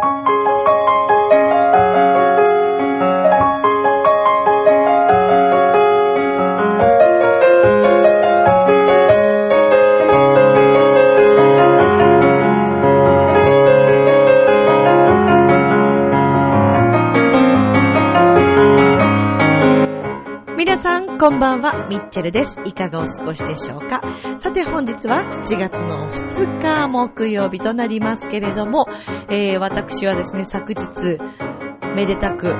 皆さこんばんは、ミッチェルです。いかがお過ごしでしょうか？さて本日は7月の2日木曜日となりますけれども、えー、私はですね、昨日、めでたくお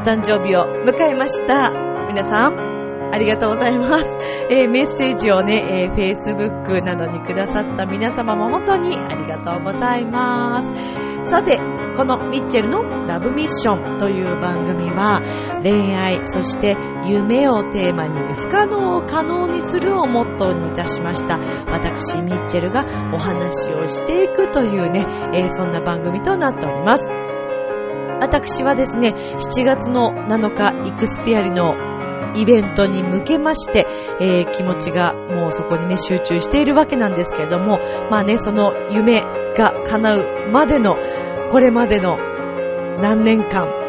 誕生日を迎えました。皆さん、ありがとうございます。えー、メッセージをね、えー、Facebook などにくださった皆様も本当にありがとうございます。さて、このミッチェルのラブミッションという番組は恋愛、そして夢をテーマに不可能を可能にするをモットーにいたしました。私、ミッチェルがお話をしていくというね、えーそんな番組となっております。私はですね、7月の7日、イクスピアリのイベントに向けまして、えー気持ちがもうそこにね、集中しているわけなんですけれども、まあね、その夢が叶うまでの、これまでの何年間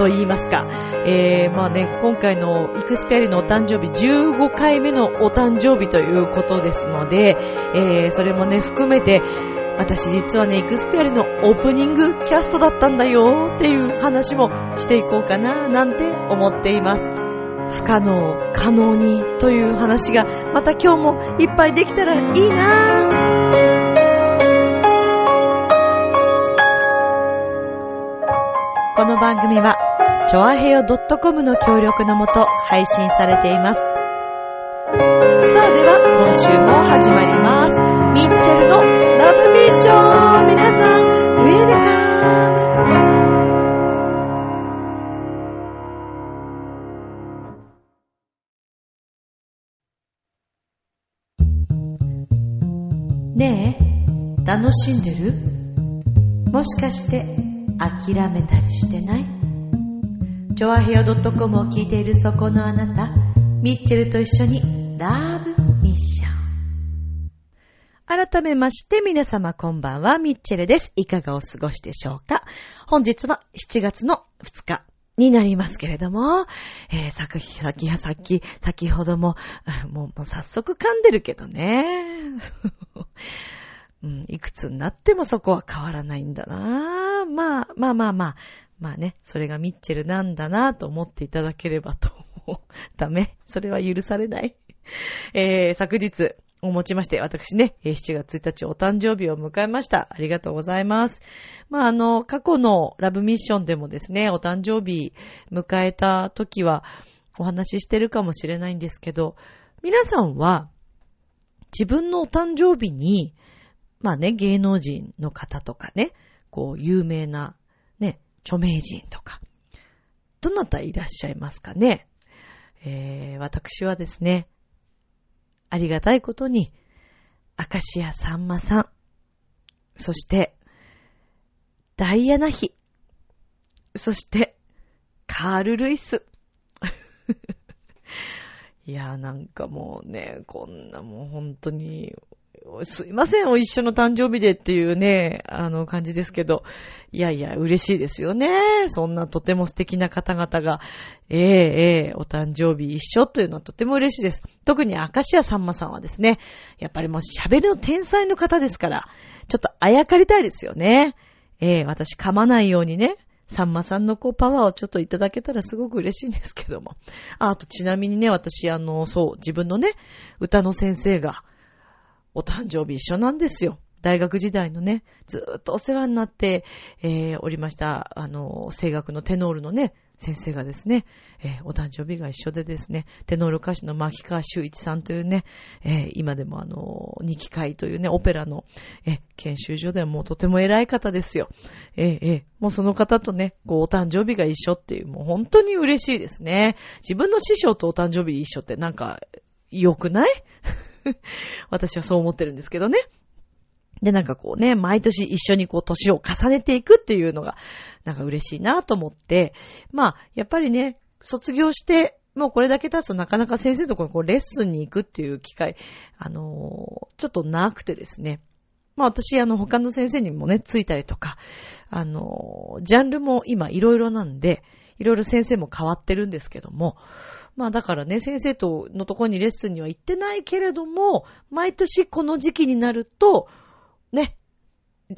と言いますか、えー、まあね、今回のイクスペアリのお誕生日15回目のお誕生日ということですので、えー、それもね、含めて、私実はね、イクスペアリのオープニングキャストだったんだよっていう話もしていこうかななんて思っています。不可能可能にという話がまた今日もいっぱいできたらいいなこの番組は、ちょあへよ .com の協力のもと配信されています。さあでは、今週も始まります。ミッチェルのラブミッション皆さん、ウェルカムねえ、楽しんでる？もしかして諦めたりしてない？ジョアヘオ .com を聞いているそこのあなた、ミッチェルと一緒にラブミッション。改めまして皆様こんばんは、ミッチェルです。いかがお過ごしでしょうか？本日は7月の2日になりますけれども、えー、さっき、さっき、さっき、先ほども、もう、もう早速噛んでるけどね。うん、いくつになってもそこは変わらないんだなまあ、まあまあまあ、まあね、それがミッチェルなんだなと思っていただければと。ダメそれは許されない。えー、昨日、をもちまして、私ね、7月1日お誕生日を迎えました。ありがとうございます。まあ、あの、過去のラブミッションでもですね、お誕生日迎えた時はお話ししてるかもしれないんですけど、皆さんは自分のお誕生日に、まあね、芸能人の方とかね、こう、有名な、著名人とか、どなたいらっしゃいますかね？えー、私はですね、ありがたいことに、明石家さんまさん、そして、ダイアナ妃、そして、カール・ルイス。いやなんかもうね、こんなもう本当に、すいません、お一緒の誕生日でっていうね、あの感じですけど、いやいや、嬉しいですよね。そんなとても素敵な方々が、ええええお誕生日一緒というのはとても嬉しいです。特に明石家さんまさんはですね、やっぱりもう喋りの天才の方ですから、ちょっとあやかりたいですよね。ええ私噛まないようにね、さんまさんのこうパワーをちょっといただけたらすごく嬉しいんですけども。あ、あとちなみにね、私あの、そう、自分のね、歌の先生が、お誕生日一緒なんですよ。大学時代のね、ずっとお世話になって、えー、おりました、あの、声楽のテノールのね、先生がですね、えーお誕生日が一緒でですね、テノール歌手の牧川修一さんというね、えー今でもあの、二期会というね、オペラの、えー研修所ではもうとても偉い方ですよ。えーえもうその方とね、こう、お誕生日が一緒っていう、もう本当に嬉しいですね。自分の師匠とお誕生日一緒ってなんか、良くない？私はそう思ってるんですけどね。で、なんかこうね、毎年一緒にこう年を重ねていくっていうのが、なんか嬉しいなと思って、まあ、やっぱりね、卒業して、もうこれだけ経つとなかなか先生のところにこうレッスンに行くっていう機会、あのーちょっとなくてですね。まあ私、あの、他の先生にもね、ついたりとか、あの、ジャンルも今いろいろなんで、いろいろ先生も変わってるんですけども、まあだからね、先生とのとこにレッスンには行ってないけれども、毎年この時期になると、ね、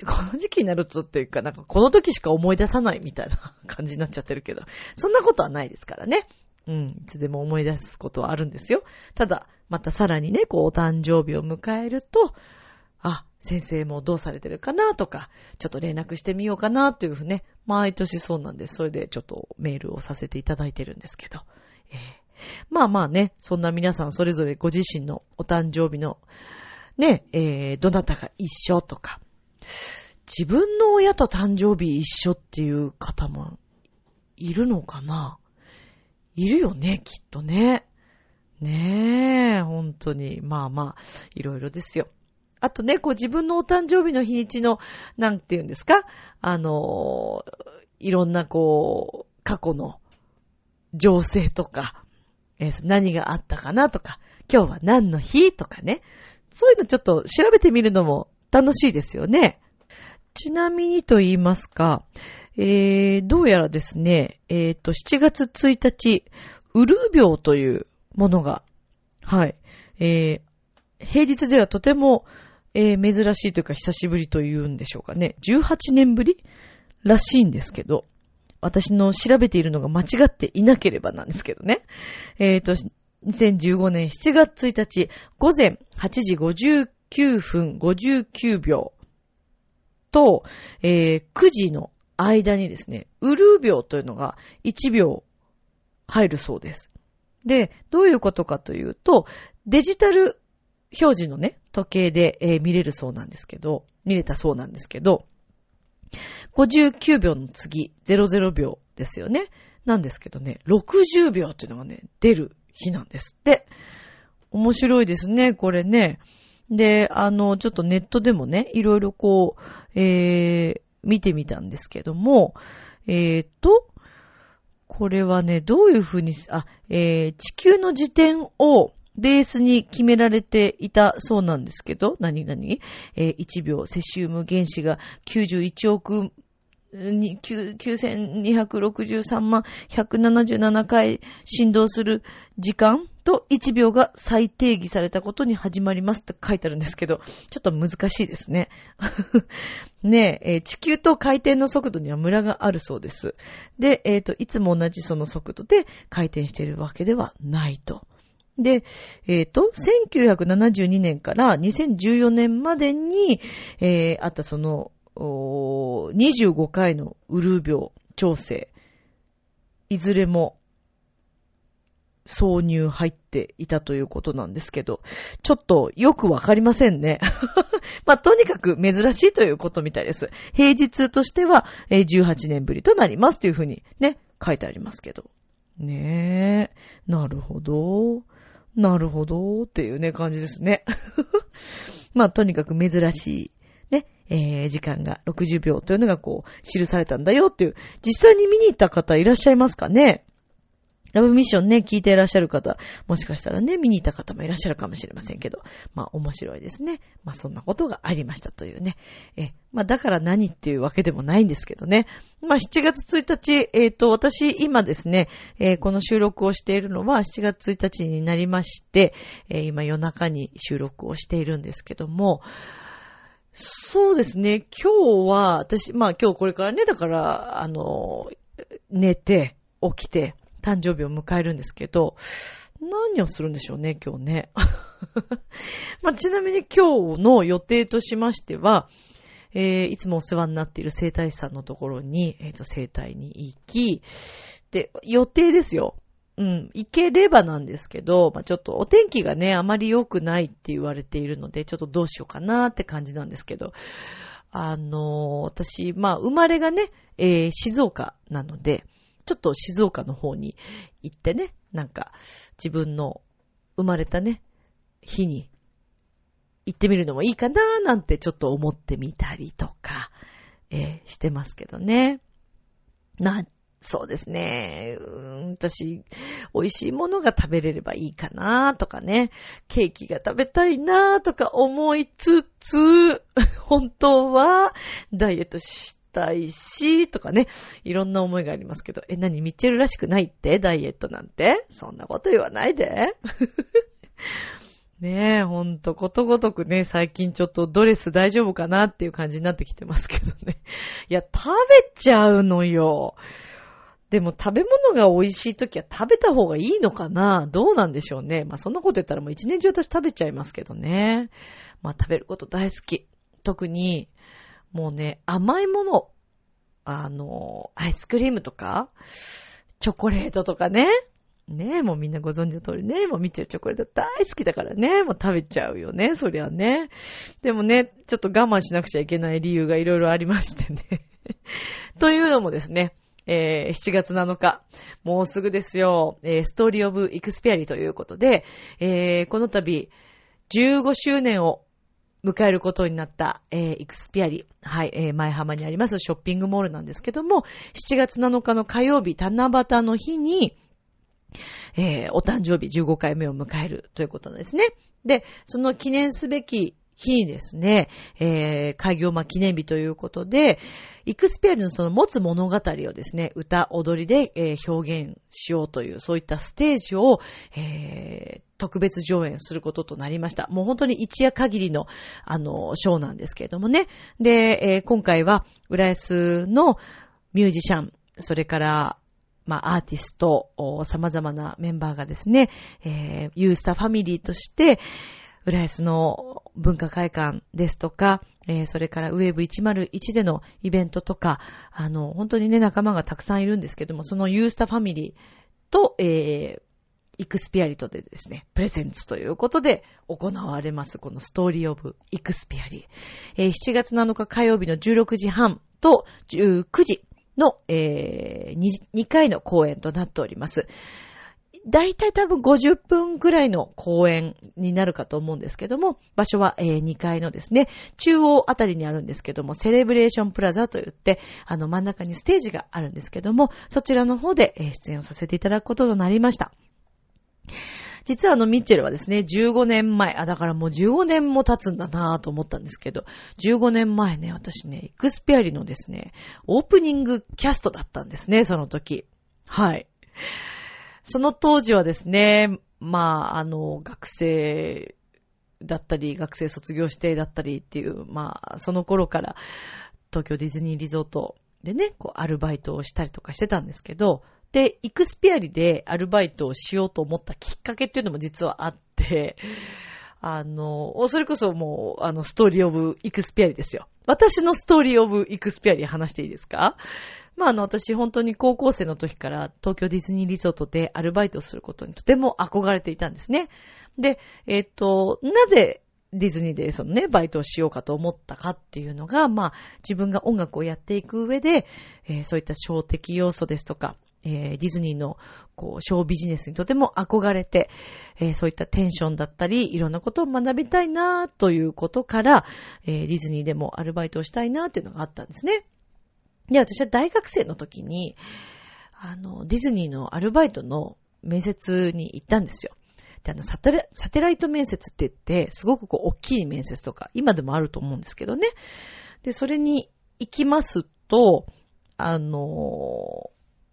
この時期になるとっていうか、なんかこの時しか思い出さないみたいな感じになっちゃってるけど、そんなことはないですからね。うん、いつでも思い出すことはあるんですよ。ただ、またさらにね、こう、お誕生日を迎えると、あ、先生もどうされてるかなとか、ちょっと連絡してみようかなというふうね、毎年そうなんです。それでちょっとメールをさせていただいてるんですけど。えー、まあまあね、そんな皆さんそれぞれご自身のお誕生日の、ね、えー、どなたが一緒とか、自分の親と誕生日一緒っていう方もいるのかな？いるよね、きっとね。ねえ、本当に。まあまあ、いろいろですよ。あとね、こう自分のお誕生日の日にちの、なんて言うんですか？あの、いろんなこう、過去の情勢とか、えー、何があったかなとか、今日は何の日とかね。そういうのちょっと調べてみるのも楽しいですよね。ちなみにと言いますか、えー、どうやらですね、えっ、ー、と、7月1日、ウルー病というものが、はい、えー、平日ではとてもえー、珍しいというか久しぶりというんでしょうかね。18年ぶりらしいんですけど、私の調べているのが間違っていなければなんですけどね。えっ、ー、と、2015年7月1日午前8時59分59秒と、えー、9時の間にですね、ウルー秒というのが1秒入るそうです。で、どういうことかというと、デジタル表示のね、時計で、えー、見れるそうなんですけど、見れたそうなんですけど、59秒の次、00秒ですよね。なんですけどね、60秒っていうのがね、出る日なんですって。面白いですね、これね。で、あの、ちょっとネットでもね、いろいろこう、えー、見てみたんですけども、えーと、これはね、どういうふうに、あ、えー、地球の時点をベースに決められていたそうなんですけど、何々えー、1秒セシウム原子が91億9263万177回振動する時間と1秒が再定義されたことに始まりますって書いてあるんですけど、ちょっと難しいですね。ねえ、地球と回転の速度にはムラがあるそうです。で、えっ、ー、と、いつも同じその速度で回転しているわけではないと。で、えっ、ー、と、1972年から2014年までに、えー、あったその、25回のウルー病調整、いずれも挿入入っていたということなんですけど、ちょっとよくわかりませんね。まあ、とにかく珍しいということみたいです。平日としては18年ぶりとなりますというふうにね、書いてありますけど。ねえ、なるほど。なるほど、っていうね、感じですね。まあ、とにかく珍しい、ね、えー、時間が60秒というのがこう、記されたんだよっていう、実際に見に行った方いらっしゃいますかね？ラブミッションね、聞いていらっしゃる方、もしかしたらね、見に行った方もいらっしゃるかもしれませんけど、まあ面白いですね。まあそんなことがありましたというね。え、まあだから何っていうわけでもないんですけどね。まあ7月1日、えっ、ー、と、私今ですね、えー、この収録をしているのは7月1日になりまして、えー、今夜中に収録をしているんですけども、そうですね、今日は、私、まあ今日これからね、だから、あの、寝て、起きて、誕生日を迎えるんですけど、何をするんでしょうね、今日ね。まあ、ちなみに今日の予定としましては、えー、いつもお世話になっている生体師さんのところに、えっ、ー、と、生体に行き、で、予定ですよ。うん、行ければなんですけど、まあ、ちょっとお天気がね、あまり良くないって言われているので、ちょっとどうしようかなって感じなんですけど、あのー、私、まあ、生まれがね、えー、静岡なので、ちょっと静岡の方に行ってね、なんか自分の生まれたね、日に行ってみるのもいいかなーなんてちょっと思ってみたりとか、えー、してますけどね。まあ、そうですね。うん私、美味しいものが食べれればいいかなとかね。ケーキが食べたいなとか思いつつ、本当はダイエットしたいし、とかね。いろんな思いがありますけど。え、何？ミッチェルらしくないって？ダイエットなんて？そんなこと言わないで。ねえ、ほんと、ことごとくね、最近ちょっとドレス大丈夫かなっていう感じになってきてますけどね。いや、食べちゃうのよ。でも食べ物が美味しい時は食べた方がいいのかな？どうなんでしょうね。まあそんなこと言ったらもう一年中私食べちゃいますけどね。まあ食べること大好き。特に、もうね、甘いもの。あの、アイスクリームとか、チョコレートとかね。ねえ、もうみんなご存知の通りね、もう見てるチョコレート大好きだからね、もう食べちゃうよね、そりゃね。でもね、ちょっと我慢しなくちゃいけない理由がいろいろありましてね。というのもですね、えー、7月7日、もうすぐですよ、えー、ストーリーオブイクスペアリということで、えー、この度、15周年を迎えることになった、えー、イクスピアリ。はい、えー、前浜にありますショッピングモールなんですけども、7月7日の火曜日、七夕の日に、えー、お誕生日15回目を迎えるということですね。で、その記念すべき日にですね、えー、開業ま記念日ということで、イクスペアリのその持つ物語をですね、歌、踊りで、えー、表現しようという、そういったステージを、えー、特別上演することとなりました。もう本当に一夜限りの、あの、ショーなんですけれどもね。で、えー、今回は、浦安のミュージシャン、それから、まあ、アーティスト、様々なメンバーがですね、えー、ユースタファミリーとして、浦安の文化会館ですとか、えー、それからウェーブ101でのイベントとか、あの、本当にね、仲間がたくさんいるんですけども、そのユースタファミリーと、えー、イクスピアリトでですね、プレゼンツということで行われます、このストーリーオブイクスピアリ。えー、7月7日火曜日の16時半と19時の、えー、2, 2回の公演となっております。だいたい多分50分くらいの公演になるかと思うんですけども、場所は、えー、2階のですね、中央あたりにあるんですけども、セレブレーションプラザといって、あの真ん中にステージがあるんですけども、そちらの方で、えー、出演をさせていただくこととなりました。実はあのミッチェルはですね、15年前、あ、だからもう15年も経つんだなぁと思ったんですけど、15年前ね、私ね、イクスペアリのですね、オープニングキャストだったんですね、その時。はい。その当時はですね、まあ、あの、学生だったり、学生卒業してだったりっていう、まあ、その頃から東京ディズニーリゾートでね、こう、アルバイトをしたりとかしてたんですけど、で、イクスピアリでアルバイトをしようと思ったきっかけっていうのも実はあって、あの、それこそもう、あの、ストーリーオブイクスピアリですよ。私のストーリーオブイクスピアリ話していいですか？まあ、あの、私本当に高校生の時から東京ディズニーリゾートでアルバイトすることにとても憧れていたんですね。で、えっ、と、なぜディズニーでそのね、バイトをしようかと思ったかっていうのが、まあ、自分が音楽をやっていく上で、えー、そういった小的要素ですとか、えー、ディズニーの、こう、ショービジネスにとても憧れて、えー、そういったテンションだったり、いろんなことを学びたいなということから、えー、ディズニーでもアルバイトをしたいなっていうのがあったんですね。で、私は大学生の時に、あの、ディズニーのアルバイトの面接に行ったんですよ。で、あの、サテラ、サテライト面接って言って、すごくこう、大きい面接とか、今でもあると思うんですけどね。で、それに行きますと、あの、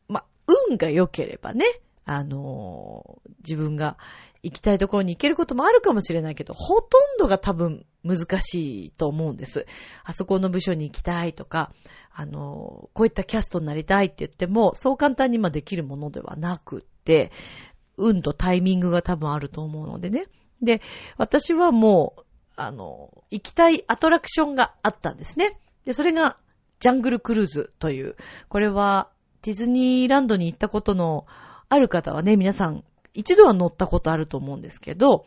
ま、運が良ければね、あの、自分が行きたいところに行けることもあるかもしれないけど、ほとんどが多分難しいと思うんです。あそこの部署に行きたいとか、あの、こういったキャストになりたいって言っても、そう簡単にまできるものではなくって、運とタイミングが多分あると思うのでね。で、私はもう、あの、行きたいアトラクションがあったんですね。で、それが、ジャングルクルーズという、これは、ディズニーランドに行ったことのある方はね、皆さん一度は乗ったことあると思うんですけど、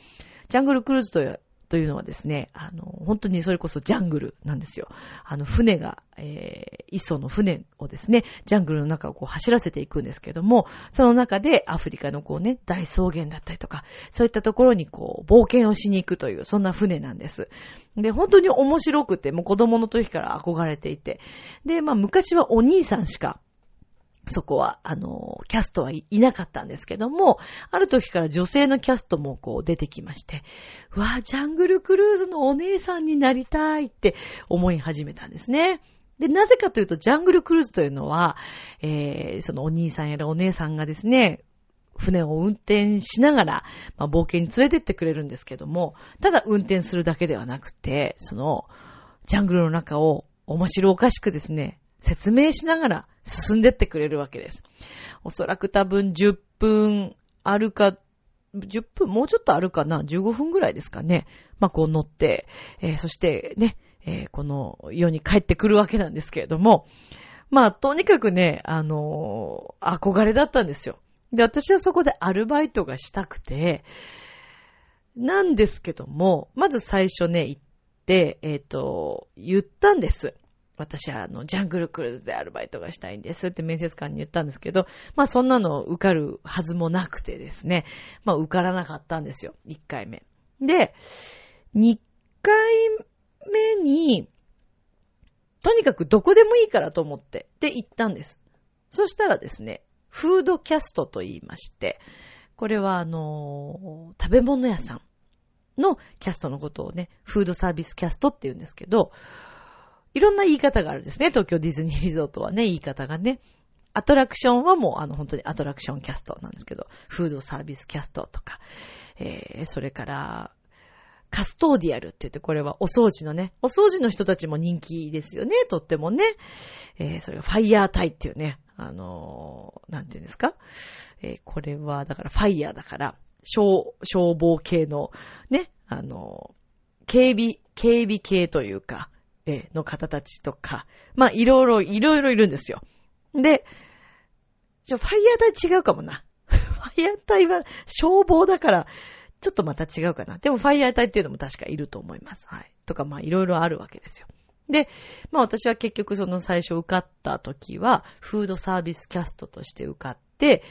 ジャングルクルーズというというのはですね、あの、本当にそれこそジャングルなんですよ。あの、船が、えー、一層の船をですね、ジャングルの中をこう走らせていくんですけども、その中でアフリカのこうね、大草原だったりとか、そういったところにこう、冒険をしに行くという、そんな船なんです。で、本当に面白くて、もう子供の時から憧れていて、で、まあ昔はお兄さんしかそこは、あの、キャストはいなかったんですけども、ある時から女性のキャストもこう出てきまして、うわジャングルクルーズのお姉さんになりたいって思い始めたんですね。で、なぜかというと、ジャングルクルーズというのは、えー、そのお兄さんやらお姉さんがですね、船を運転しながら、まあ、冒険に連れてってくれるんですけども、ただ運転するだけではなくて、その、ジャングルの中を面白おかしくですね、説明しながら進んでってくれるわけです。おそらく多分10分あるか、10分、もうちょっとあるかな ?15 分ぐらいですかね。まあ、こう乗って、えー、そしてね、えー、この世に帰ってくるわけなんですけれども、まあ、とにかくね、あのー、憧れだったんですよ。で、私はそこでアルバイトがしたくて、なんですけども、まず最初ね、行って、えっ、ー、と、言ったんです。私はあの、ジャングルクルーズでアルバイトがしたいんですって面接官に言ったんですけど、まあそんなの受かるはずもなくてですね、まあ受からなかったんですよ、1回目。で、2回目に、とにかくどこでもいいからと思って、で行ったんです。そしたらですね、フードキャストと言いまして、これはあのー、食べ物屋さんのキャストのことをね、フードサービスキャストって言うんですけど、いろんな言い方があるんですね。東京ディズニーリゾートはね、言い方がね。アトラクションはもうあの本当にアトラクションキャストなんですけど、フードサービスキャストとか、えー、それから、カストーディアルって言って、これはお掃除のね、お掃除の人たちも人気ですよね、とってもね。えー、それがファイヤータイっていうね、あのー、なんて言うんですか。えー、これは、だからファイヤーだから、消、消防系の、ね、あのー、警備、警備系というか、えの方たちとか、まあ、いろいろ、いろいろいるんですよ。で、ちょ、ファイヤー隊違うかもな。ファイヤー隊は消防だから、ちょっとまた違うかな。でもファイヤー隊っていうのも確かいると思います。はい。とか、まあ、いろいろあるわけですよ。で、まあ私は結局その最初受かった時は、フードサービスキャストとして受かって、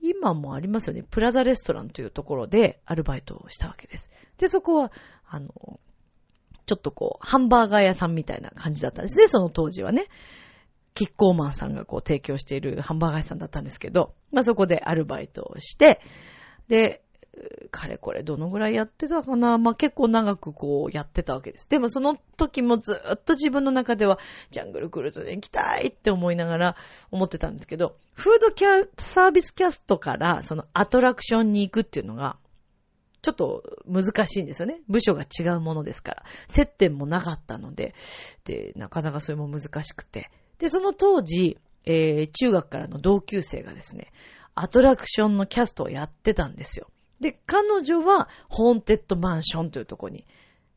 今もありますよね。プラザレストランというところでアルバイトをしたわけです。で、そこは、あの、ちょっとこう、ハンバーガー屋さんみたいな感じだったんですね、その当時はね。キッコーマンさんがこう提供しているハンバーガー屋さんだったんですけど、まあそこでアルバイトをして、で、かれこれどのぐらいやってたかな。まあ、結構長くこうやってたわけです。でもその時もずっと自分の中ではジャングルクルーズに行きたいって思いながら思ってたんですけど、フードキャサービスキャストからそのアトラクションに行くっていうのがちょっと難しいんですよね。部署が違うものですから。接点もなかったので、で、なかなかそれも難しくて。で、その当時、えー、中学からの同級生がですね、アトラクションのキャストをやってたんですよ。で、彼女は、ホーンテッドマンションというとこに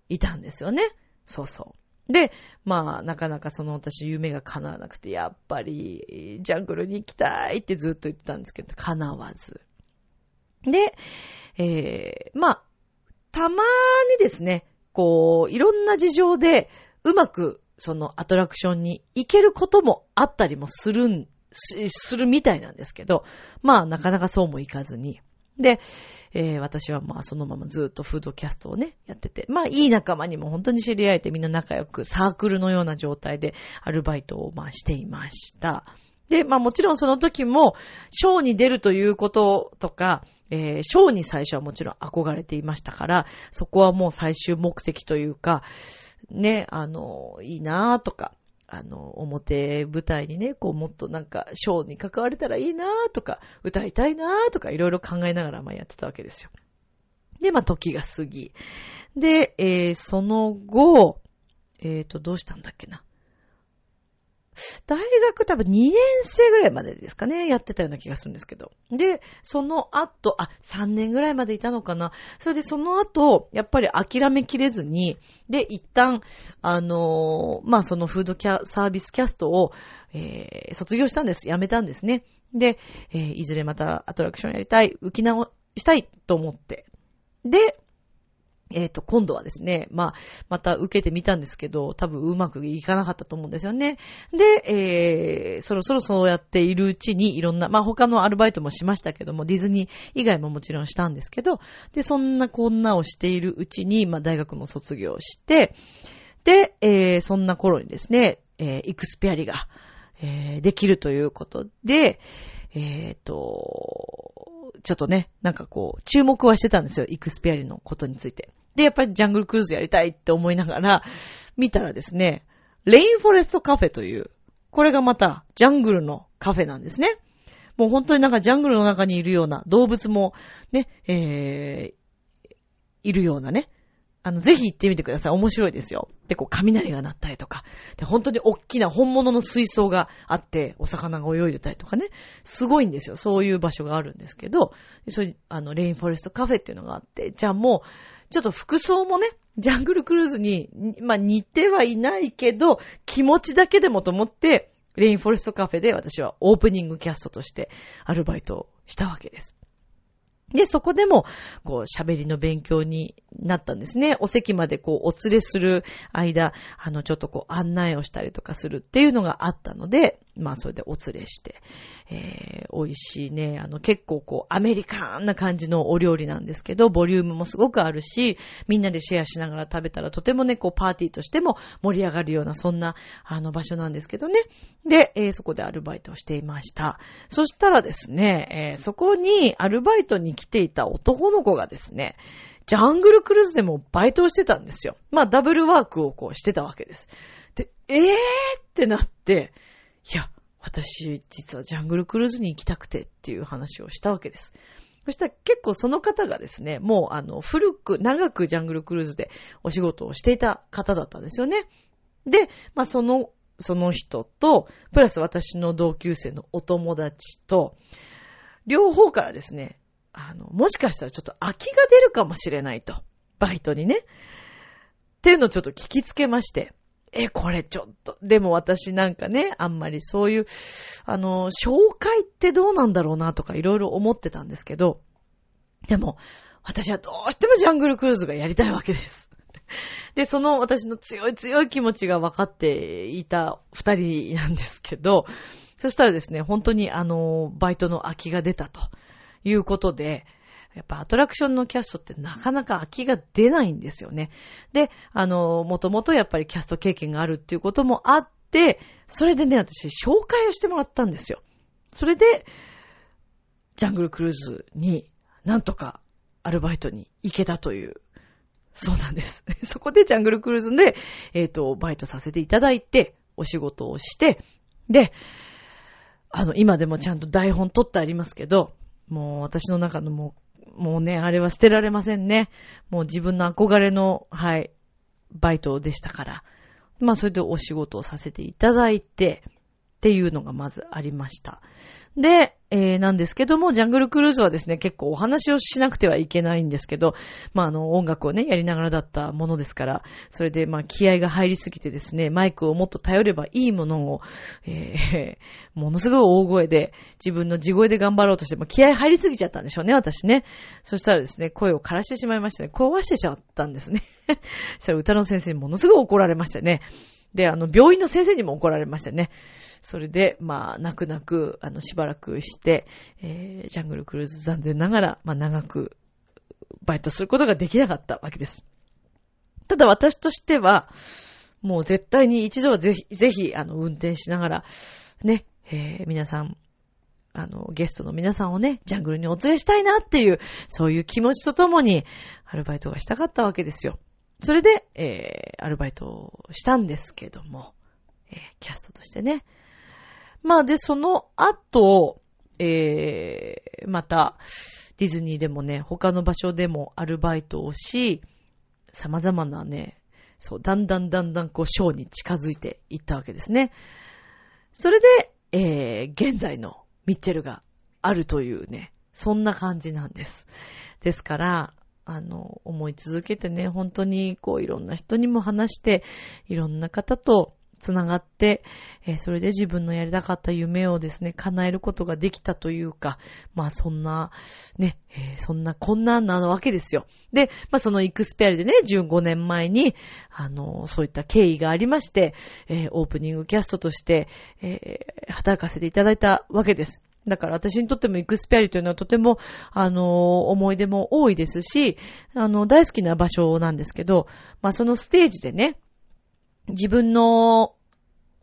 いたんですよね。そうそう。で、まあ、なかなかその私夢が叶わなくて、やっぱり、ジャングルに行きたいってずっと言ってたんですけど、叶わず。で、えー、まあ、たまにですね、こう、いろんな事情で、うまく、そのアトラクションに行けることもあったりもするん、するみたいなんですけど、まあ、なかなかそうもいかずに。で、えー、私はまあそのままずっとフードキャストをね、やってて、まあいい仲間にも本当に知り合えてみんな仲良くサークルのような状態でアルバイトをまあしていました。で、まあもちろんその時も、ショーに出るということとか、えー、ショーに最初はもちろん憧れていましたから、そこはもう最終目的というか、ね、あの、いいなぁとか、あの、表舞台にね、こうもっとなんか、ショーに関われたらいいなぁとか、歌いたいなぁとか、いろいろ考えながらまあやってたわけですよ。で、まあ時が過ぎ。で、えー、その後、えっ、ー、と、どうしたんだっけな。大学多分2年生ぐらいまでですかね、やってたような気がするんですけど。で、その後、あ、3年ぐらいまでいたのかな。それでその後、やっぱり諦めきれずに、で、一旦、あのー、まあ、そのフードキャ、サービスキャストを、えー、卒業したんです。辞めたんですね。で、えー、いずれまたアトラクションやりたい、浮き直したいと思って。で、えっ、と、今度はですね、まあ、また受けてみたんですけど、多分うまくいかなかったと思うんですよね。で、えー、そろそろそうやっているうちにいろんな、まあ他のアルバイトもしましたけども、ディズニー以外ももちろんしたんですけど、で、そんなこんなをしているうちに、まあ大学も卒業して、で、えー、そんな頃にですね、えー、イクスペアリが、えー、できるということで、えっ、ー、と、ちょっとね、なんかこう、注目はしてたんですよ。イクスペアリのことについて。で、やっぱりジャングルクルーズやりたいって思いながら、見たらですね、レインフォレストカフェという、これがまたジャングルのカフェなんですね。もう本当になんかジャングルの中にいるような動物もね、えー、いるようなね、あの、ぜひ行ってみてください。面白いですよ。で、こう、雷が鳴ったりとか、で、本当に大きな本物の水槽があって、お魚が泳いでたりとかね、すごいんですよ。そういう場所があるんですけど、そういう、あの、レインフォレストカフェっていうのがあって、じゃあもう、ちょっと服装もね、ジャングルクルーズに、まあ、似てはいないけど、気持ちだけでもと思って、レインフォレストカフェで私はオープニングキャストとしてアルバイトをしたわけです。で、そこでも、こう、喋りの勉強になったんですね。お席までこう、お連れする間、あの、ちょっとこう、案内をしたりとかするっていうのがあったので、まあ、それでお連れして、えー、美味しいね、あの、結構こう、アメリカンな感じのお料理なんですけど、ボリュームもすごくあるし、みんなでシェアしながら食べたらとてもね、こう、パーティーとしても盛り上がるような、そんな、あの、場所なんですけどね。で、えー、そこでアルバイトをしていました。そしたらですね、えー、そこにアルバイトに来ていた男の子がですね、ジャングルクルーズでもバイトをしてたんですよ。まあ、ダブルワークをこうしてたわけです。で、えーってなって、いや、私、実はジャングルクルーズに行きたくてっていう話をしたわけです。そしたら結構その方がですね、もうあの、古く、長くジャングルクルーズでお仕事をしていた方だったんですよね。で、まあその、その人と、プラス私の同級生のお友達と、両方からですね、あの、もしかしたらちょっと空きが出るかもしれないと。バイトにね。っていうのをちょっと聞きつけまして。え、これちょっと、でも私なんかね、あんまりそういう、あの、紹介ってどうなんだろうなとかいろいろ思ってたんですけど、でも、私はどうしてもジャングルクルーズがやりたいわけです。で、その私の強い強い気持ちが分かっていた二人なんですけど、そしたらですね、本当にあの、バイトの空きが出たということで、やっぱアトラクションのキャストってなかなか空きが出ないんですよね。で、あの、もともとやっぱりキャスト経験があるっていうこともあって、それでね、私紹介をしてもらったんですよ。それで、ジャングルクルーズになんとかアルバイトに行けたという、そうなんです。そこでジャングルクルーズで、えっ、ー、と、バイトさせていただいて、お仕事をして、で、あの、今でもちゃんと台本取ってありますけど、もう私の中のもう、もうね、あれは捨てられませんね。もう自分の憧れの、はい、バイトでしたから。まあ、それでお仕事をさせていただいて、っていうのがまずありました。で、えー、なんですけども、ジャングルクルーズはですね、結構お話をしなくてはいけないんですけど、まあ、あの、音楽をね、やりながらだったものですから、それで、ま、気合が入りすぎてですね、マイクをもっと頼ればいいものを、えー、ものすごい大声で、自分の地声で頑張ろうとして、まあ、気合入りすぎちゃったんでしょうね、私ね。そしたらですね、声を枯らしてしまいましたね。壊してしまったんですね。そしたら歌の先生にものすごい怒られましたね。で、あの、病院の先生にも怒られましたね。それで、まあ、泣く泣く、あの、しばらくして、えー、ジャングルクルーズ残念ながら、まあ、長く、バイトすることができなかったわけです。ただ私としては、もう絶対に一度はぜひ、ぜひ、あの、運転しながら、ね、えー、皆さん、あの、ゲストの皆さんをね、ジャングルにお連れしたいなっていう、そういう気持ちとともに、アルバイトがしたかったわけですよ。それで、えー、アルバイトをしたんですけども、えー、キャストとしてね。まあで、その後、えー、また、ディズニーでもね、他の場所でもアルバイトをし、様々なね、そう、だんだんだんだんこう、ショーに近づいていったわけですね。それで、えー、現在のミッチェルがあるというね、そんな感じなんです。ですから、あの、思い続けてね、本当にこういろんな人にも話して、いろんな方とつながって、えー、それで自分のやりたかった夢をですね、叶えることができたというか、まあそんな、ね、えー、そんな困難なわけですよ。で、まあそのイクスペアリでね、15年前に、あの、そういった経緯がありまして、えー、オープニングキャストとして、え働かせていただいたわけです。だから私にとってもイクスペアリというのはとても、あの、思い出も多いですし、あの、大好きな場所なんですけど、まあそのステージでね、自分の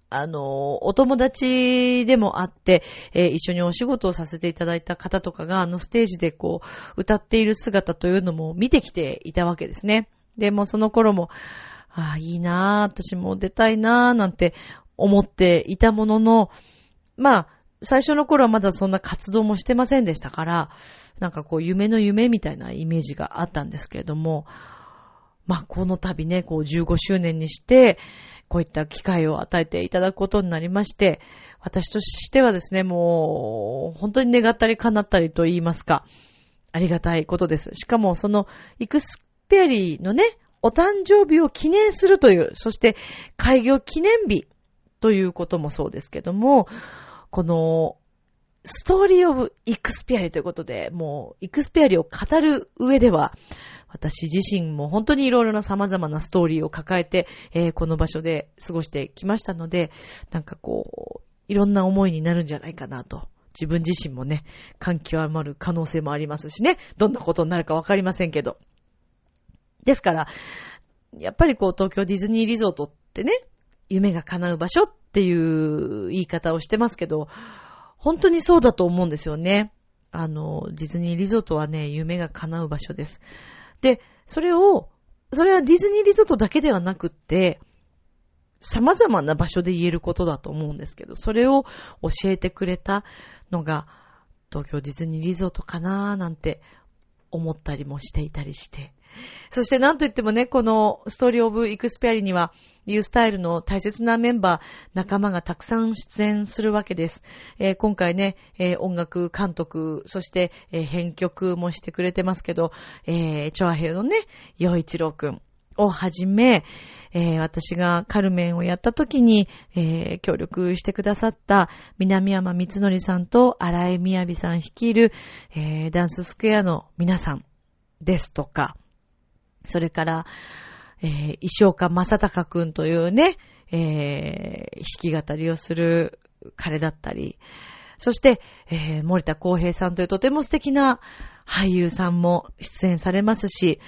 あの、お友達でもあって、えー、一緒にお仕事をさせていただいた方とかが、あのステージでこう、歌っている姿というのも見てきていたわけですね。で、もその頃も、ああ、いいなぁ、私も出たいなぁ、なんて思っていたものの、まあ、最初の頃はまだそんな活動もしてませんでしたから、なんかこう夢の夢みたいなイメージがあったんですけれども、まあこの度ね、こう15周年にして、こういった機会を与えていただくことになりまして、私としてはですね、もう本当に願ったり叶ったりと言いますか、ありがたいことです。しかもそのイクスペリーのね、お誕生日を記念するという、そして開業記念日ということもそうですけども、この、ストーリーオブイクスペアリということで、もう、イクスペアリを語る上では、私自身も本当にいろいろな様々なストーリーを抱えて、えー、この場所で過ごしてきましたので、なんかこう、いろんな思いになるんじゃないかなと。自分自身もね、感極まる可能性もありますしね、どんなことになるかわかりませんけど。ですから、やっぱりこう東京ディズニーリゾートってね、夢が叶う場所っていう言い方をしてますけど、本当にそうだと思うんですよね。あの、ディズニーリゾートはね、夢が叶う場所です。で、それを、それはディズニーリゾートだけではなくって、様々な場所で言えることだと思うんですけど、それを教えてくれたのが、東京ディズニーリゾートかなーなんて思ったりもしていたりして。そしてなんといってもね、このストーリーオブイクスペアリには、ユースタイルの大切なメンバー、仲間がたくさん出演するわけです。えー、今回ね、えー、音楽監督、そして、えー、編曲もしてくれてますけど、えー、チョアヘイのね、洋一郎くんをはじめ、えー、私がカルメンをやった時に、えー、協力してくださった南山光則さんと荒井みやびさん率いる、えー、ダンススクエアの皆さんですとか、それから、えー、石岡正隆くんというね、えー、弾き語りをする彼だったり、そして、えー、森田光平さんというとても素敵な俳優さんも出演されますし、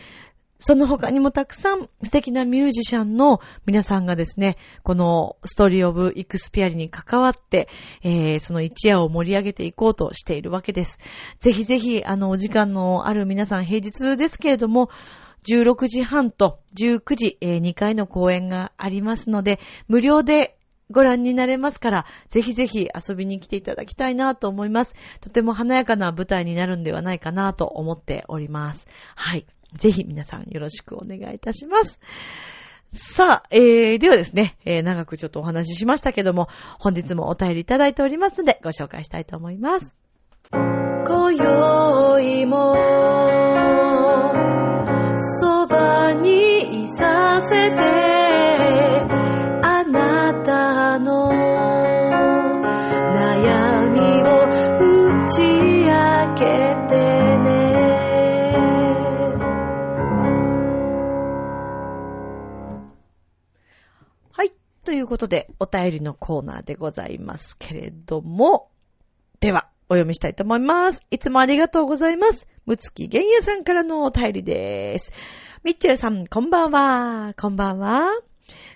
その他にもたくさん素敵なミュージシャンの皆さんがですね、このストーリーオブイクスピアリに関わって、えー、その一夜を盛り上げていこうとしているわけです。ぜひぜひ、あの、お時間のある皆さん平日ですけれども、16時半と19時、えー、2回の公演がありますので、無料でご覧になれますから、ぜひぜひ遊びに来ていただきたいなと思います。とても華やかな舞台になるんではないかなと思っております。はい。ぜひ皆さんよろしくお願いいたします。さあ、えー、ではですね、えー、長くちょっとお話ししましたけども、本日もお便りいただいておりますので、ご紹介したいと思います。今宵もそばにいさせてあなたの悩みを打ち明けてねはいということでお便りのコーナーでございますけれどもではお読みしたいと思います。いつもありがとうございます。むつきげんやさんからのお便りです。ミッチェルさん、こんばんは。こんばんは。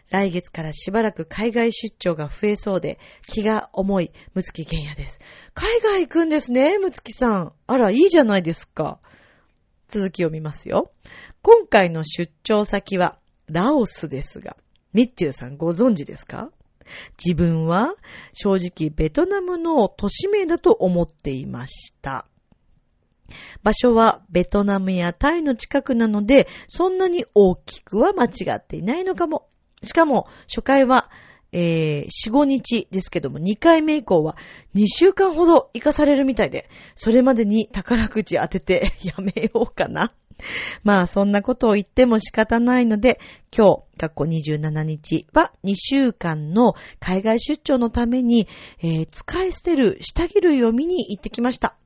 来月からしばらく海外出張が増えそうで、気が重い、むつきげんやです。海外行くんですね、むつきさん。あら、いいじゃないですか。続きを見ますよ。今回の出張先は、ラオスですが、ミッチェルさんご存知ですか？自分は正直ベトナムの都市名だと思っていました。場所はベトナムやタイの近くなので、そんなに大きくは間違っていないのかも。しかも、初回は、えー、4、5日ですけども、2回目以降は2週間ほど行かされるみたいで、それまでに宝くじ当てて やめようかな。まあ、そんなことを言っても仕方ないので、今日、学校27日は2週間の海外出張のために、えー、使い捨てる下着類を見に行ってきました。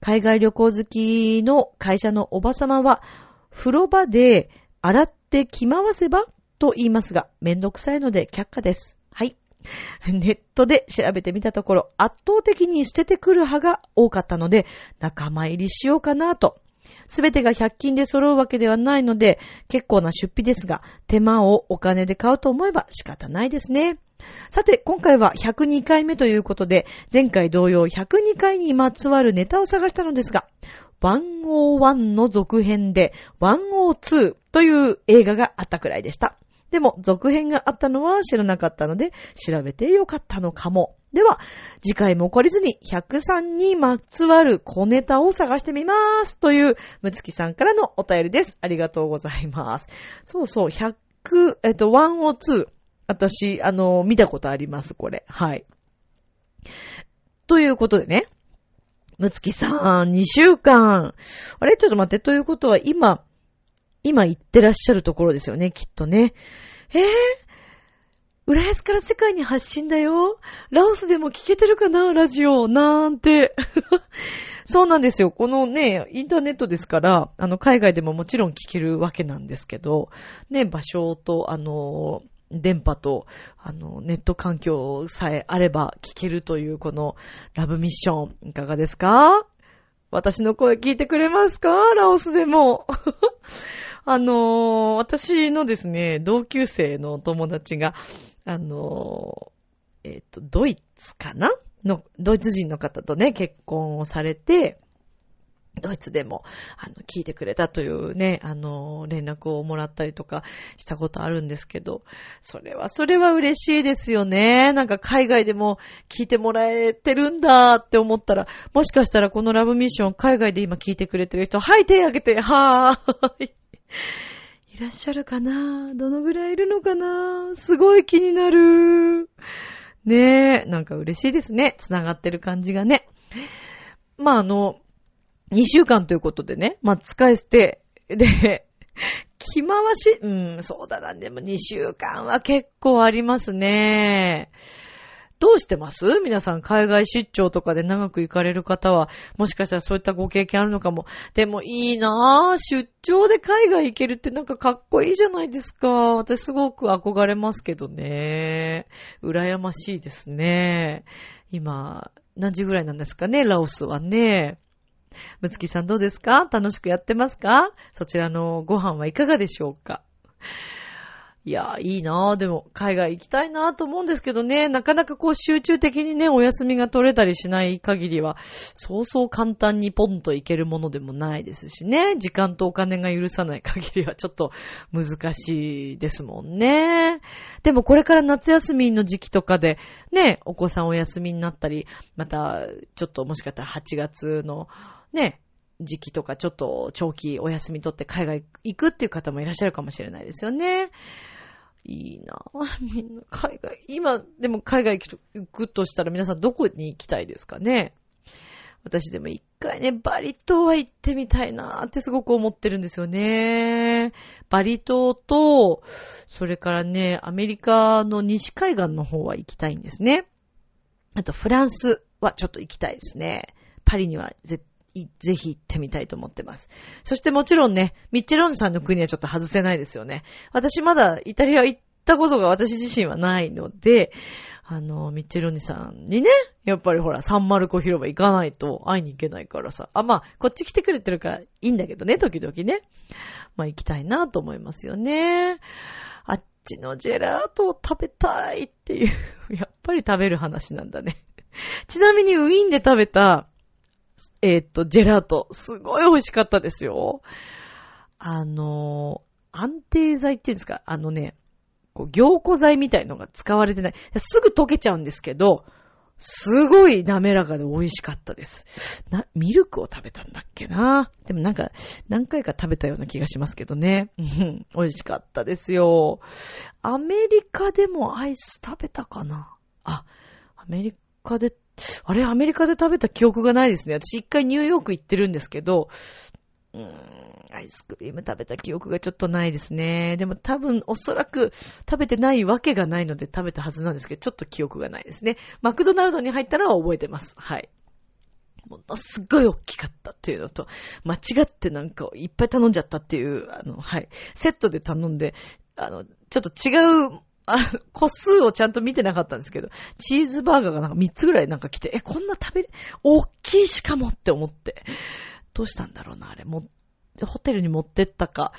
海外旅行好きの会社のおばさまは、風呂場で洗って着回せばと言いますが、めんどくさいので却下です。はい。ネットで調べてみたところ、圧倒的に捨ててくる派が多かったので、仲間入りしようかなと。すべてが100均で揃うわけではないので、結構な出費ですが、手間をお金で買うと思えば仕方ないですね。さて、今回は102回目ということで、前回同様102回にまつわるネタを探したのですが、101の続編で102という映画があったくらいでした。でも、続編があったのは知らなかったので、調べてよかったのかも。では、次回も懲りずに103にまつわる小ネタを探してみます。という、むつきさんからのお便りです。ありがとうございます。そうそう、100、えっと、102。私、あの、見たことあります、これ。はい。ということでね。むつきさん、2週間。あれ？ちょっと待って。ということは、今、今行ってらっしゃるところですよね、きっとね。えぇ、ー、浦安から世界に発信だよ。ラオスでも聞けてるかなラジオ。なんて。そうなんですよ。このね、インターネットですから、あの、海外でももちろん聞けるわけなんですけど、ね、場所と、あの、電波と、あの、ネット環境さえあれば聞けるというこのラブミッション、いかがですか？私の声聞いてくれますか？ラオスでも。あのー、私のですね、同級生の友達が、あのー、えっ、ー、と、ドイツかな？の、ドイツ人の方とね、結婚をされて、ドイツでも、あの、聞いてくれたというね、あの、連絡をもらったりとかしたことあるんですけど、それは、それは嬉しいですよね。なんか海外でも聞いてもらえてるんだって思ったら、もしかしたらこのラブミッション、海外で今聞いてくれてる人、はい、手挙げて、はーい。いらっしゃるかな？どのぐらいいるのかな？すごい気になる。ねえ、なんか嬉しいですね。繋がってる感じがね。まあ、あの、2週間ということでね、まあ、使い捨て、で、着回し、うん、そうだな、でも2週間は結構ありますね。どうしてます？皆さん海外出張とかで長く行かれる方は、もしかしたらそういったご経験あるのかも。でもいいなぁ。出張で海外行けるってなんかかっこいいじゃないですか。私すごく憧れますけどね。羨ましいですね。今、何時ぐらいなんですかね、ラオスはね。むつきさんどうですか？楽しくやってますか？そちらのご飯はいかがでしょうか？いや、いいなぁ。でも、海外行きたいなぁと思うんですけどね、なかなかこう集中的にね、お休みが取れたりしない限りは、そうそう簡単にポンと行けるものでもないですしね、時間とお金が許さない限りはちょっと難しいですもんね。でもこれから夏休みの時期とかで、ね、お子さんお休みになったり、また、ちょっともしかしたら8月の、ね、時期とかちょっと長期お休み取って海外行くっていう方もいらっしゃるかもしれないですよね。いいなぁ。みんな海外、今でも海外行くとしたら皆さんどこに行きたいですかね私でも一回ね、バリ島は行ってみたいなーってすごく思ってるんですよね。バリ島と、それからね、アメリカの西海岸の方は行きたいんですね。あとフランスはちょっと行きたいですね。パリには絶ぜひ行ってみたいと思ってます。そしてもちろんね、ミッチェロンズさんの国はちょっと外せないですよね。私まだイタリア行ったことが私自身はないので、あの、ミッチェロンズさんにね、やっぱりほら、サンマルコ広場行かないと会いに行けないからさ。あ、まあ、こっち来てくれてるからいいんだけどね、時々ね。まあ、行きたいなと思いますよね。あっちのジェラートを食べたいっていう、やっぱり食べる話なんだね。ちなみにウィーンで食べたえー、っと、ジェラート。すごい美味しかったですよ。あの、安定剤っていうんですか？あのね、こう、凝固剤みたいのが使われてない。すぐ溶けちゃうんですけど、すごい滑らかで美味しかったです。な、ミルクを食べたんだっけな？でもなんか、何回か食べたような気がしますけどね。うん、美味しかったですよ。アメリカでもアイス食べたかな？あ、アメリカであれ、アメリカで食べた記憶がないですね。私一回ニューヨーク行ってるんですけど、うーん、アイスクリーム食べた記憶がちょっとないですね。でも多分おそらく食べてないわけがないので食べたはずなんですけど、ちょっと記憶がないですね。マクドナルドに入ったら覚えてます。はい。ものすごい大きかったっていうのと、間違ってなんかいっぱい頼んじゃったっていう、あの、はい。セットで頼んで、あの、ちょっと違うあ、個数をちゃんと見てなかったんですけど、チーズバーガーがなんか3つぐらいなんか来て、え、こんな食べれ、大きいしかもって思って。どうしたんだろうな、あれ。も、ホテルに持ってったか、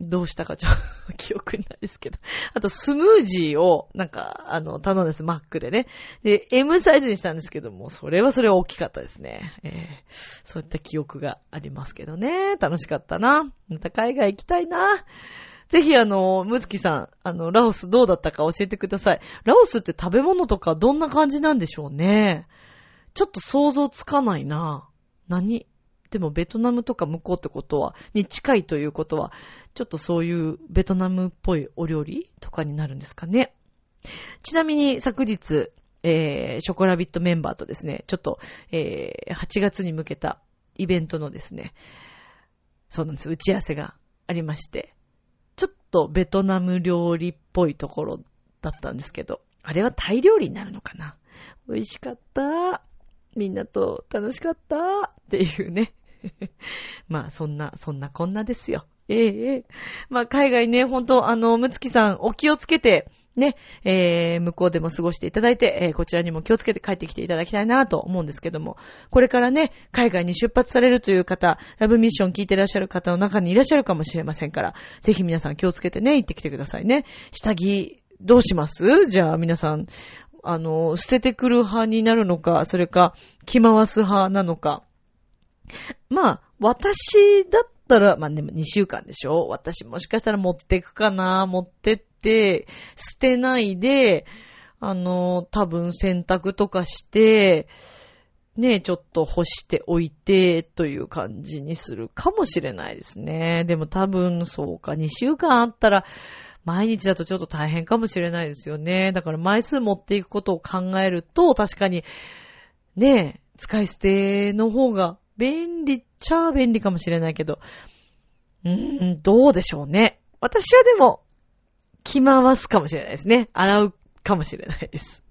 どうしたかちょっと 記憶にないですけど。あと、スムージーを、なんか、あの、頼んです。マックでね。で、M サイズにしたんですけども、それはそれは大きかったですね。えー、そういった記憶がありますけどね。楽しかったな。また海外行きたいな。ぜひあの、むずきさん、あの、ラオスどうだったか教えてください。ラオスって食べ物とかどんな感じなんでしょうね。ちょっと想像つかないな。何？でもベトナムとか向こうってことは、に近いということは、ちょっとそういうベトナムっぽいお料理とかになるんですかね。ちなみに昨日、えー、ショコラビットメンバーとですね、ちょっと、えー、8月に向けたイベントのですね、そうなんです、打ち合わせがありまして、とベトナム料理っぽいところだったんですけど、あれはタイ料理になるのかな？美味しかった。みんなと楽しかったっていうね。まあ、そんな、そんなこんなですよ。ええええ。まあ、海外ね、ほんと、あの、むつきさん、お気をつけて、ね、えー、向こうでも過ごしていただいて、えー、こちらにも気をつけて帰ってきていただきたいなと思うんですけども、これからね、海外に出発されるという方、ラブミッション聞いてらっしゃる方の中にいらっしゃるかもしれませんから、ぜひ皆さん気をつけてね、行ってきてくださいね。下着、どうします？じゃあ皆さん、あの、捨ててくる派になるのか、それか、着回す派なのか。まあ、私だったら、まあでも2週間でしょ？私もしかしたら持ってくかな持ってって、捨てないで、あの、多分洗濯とかして、ね、ちょっと干しておいて、という感じにするかもしれないですね。でも多分そうか、2週間あったら、毎日だとちょっと大変かもしれないですよね。だから枚数持っていくことを考えると、確かに、ね、使い捨ての方が便利っちゃ便利かもしれないけど、うーん、どうでしょうね。私はでも、着回すかもしれないですね。洗うかもしれないです。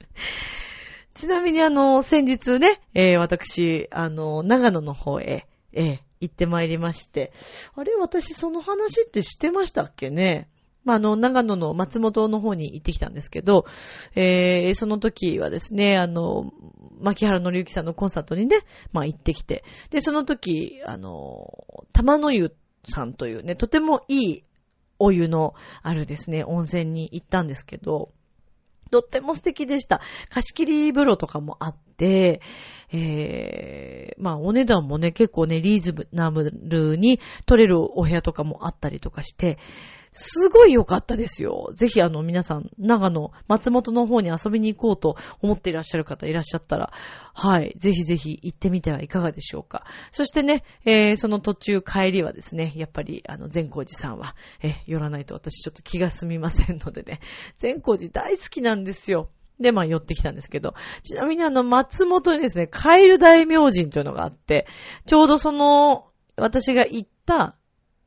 ちなみにあの、先日ね、えー、私、あの、長野の方へ、えー、行ってまいりまして、あれ、私その話ってしてましたっけね？まあ、あの、長野の松本の方に行ってきたんですけど、えー、その時はですね、あの、牧原のりゆきさんのコンサートにね、まあ、行ってきて、で、その時、あの、玉の湯さんというね、とてもいいお湯のあるですね、温泉に行ったんですけど、とっても素敵でした。貸し切り風呂とかもあって、えー、まあお値段もね、結構ね、リーズナブルに取れるお部屋とかもあったりとかして、すごい良かったですよ。ぜひあの皆さん、長野、松本の方に遊びに行こうと思っていらっしゃる方いらっしゃったら、はい、ぜひぜひ行ってみてはいかがでしょうか。そしてね、えー、その途中帰りはですね、やっぱりあの善光寺さんは、え、寄らないと私ちょっと気が済みませんのでね、善光寺大好きなんですよ。で、まあ寄ってきたんですけど、ちなみにあの松本にですね、カエル大明神というのがあって、ちょうどその、私が行った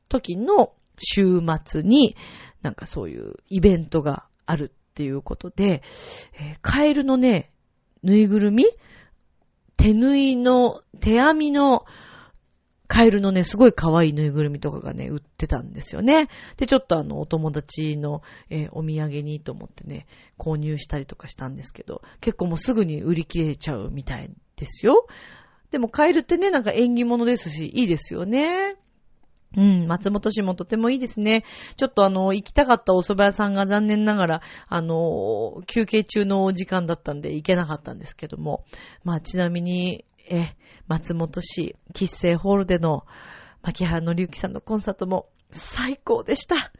時の週末に、なんかそういうイベントがあるっていうことで、えー、カエルのね、ぬいぐるみ？手縫いの、手編みのカエルのね、すごい可愛いぬいぐるみとかがね、売ってたんですよね。で、ちょっとあの、お友達の、えー、お土産にと思ってね、購入したりとかしたんですけど、結構もうすぐに売り切れちゃうみたいですよ。でもカエルってね、なんか縁起物ですし、いいですよね。うん、松本市もとてもいいですね。ちょっとあの、行きたかったお蕎麦屋さんが残念ながら、あの、休憩中の時間だったんで行けなかったんですけども。まあ、ちなみに、え、松本市、喫茶ホールでの、牧原のりゆきさんのコンサートも最高でした。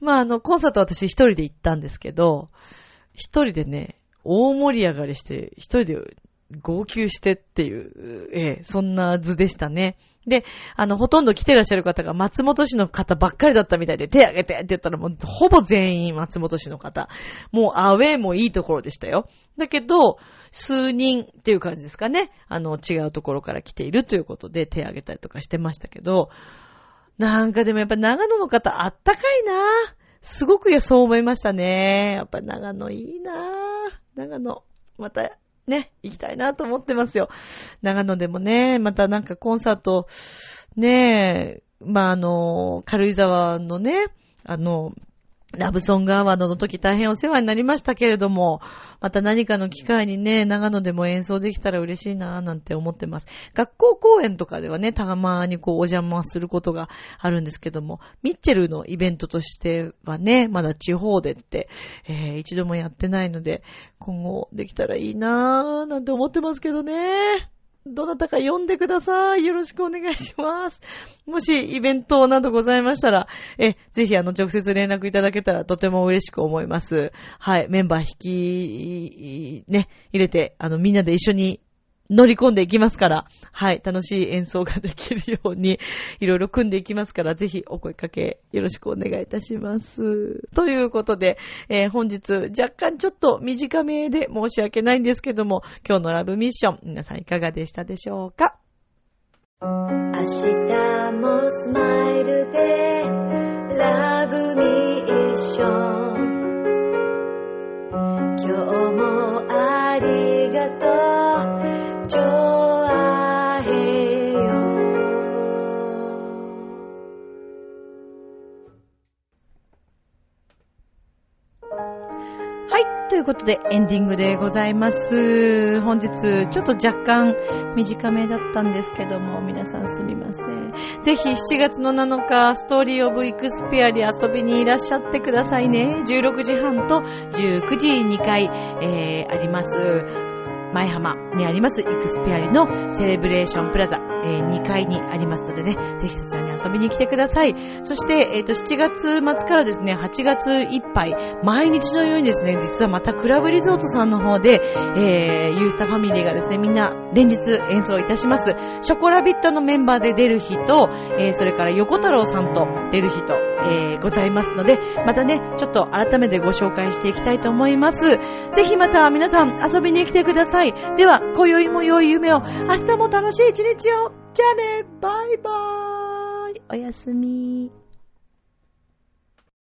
まあ、あの、コンサート私一人で行ったんですけど、一人でね、大盛り上がりして、一人で号泣してっていう、ええ、そんな図でしたね。で、あの、ほとんど来てらっしゃる方が松本市の方ばっかりだったみたいで、手挙げてって言ったらもう、ほぼ全員松本市の方。もう、アウェイもいいところでしたよ。だけど、数人っていう感じですかね。あの、違うところから来ているということで手挙げたりとかしてましたけど、なんかでもやっぱ長野の方あったかいなすごくそう思いましたね。やっぱ長野いいな長野。またね、行きたいなと思ってますよ。長野でもね、またなんかコンサート、ねえまあ、あの、軽井沢のね、あの、ラブソングアワードの時大変お世話になりましたけれども、また何かの機会にね、長野でも演奏できたら嬉しいなぁなんて思ってます。学校公演とかではね、たまにこうお邪魔することがあるんですけども、ミッチェルのイベントとしてはね、まだ地方でって、えー、一度もやってないので、今後できたらいいなぁなんて思ってますけどね。どなたか呼んでください。よろしくお願いします。もしイベントなどございましたら、え、ぜひあの直接連絡いただけたらとても嬉しく思います。はい、メンバー引き、ね、入れて、あのみんなで一緒に乗り込んでいきますから、はい、楽しい演奏ができるように、いろいろ組んでいきますから、ぜひお声かけよろしくお願いいたします。ということで、えー、本日若干ちょっと短めで申し訳ないんですけども、今日のラブミッション、皆さんいかがでしたでしょうか？明日もスマイルでラブミッション。今日もありことでエンディングでございます。本日ちょっと若干短めだったんですけども、皆さんすみません。ぜひ7月の7日、ストーリーオブイクスペアに遊びにいらっしゃってくださいね。16時半と19時2回、えー、あります。前浜にありますイクスペアリのセレブレーションプラザ、えー、2階にありますのでね、ぜひそちらに遊びに来てください。そして、えっ、ー、と、7月末からですね、8月いっぱい、毎日のようにですね、実はまたクラブリゾートさんの方で、えー、ユースタファミリーがですね、みんな連日演奏いたします。ショコラビットのメンバーで出る日と、えー、それから横太郎さんと出る日と、えー、ございますので、またね、ちょっと改めてご紹介していきたいと思います。ぜひまた皆さん遊びに来てください。では、今宵も良い夢を、明日も楽しい一日を。じゃあね、バイバーイ。おやすみ。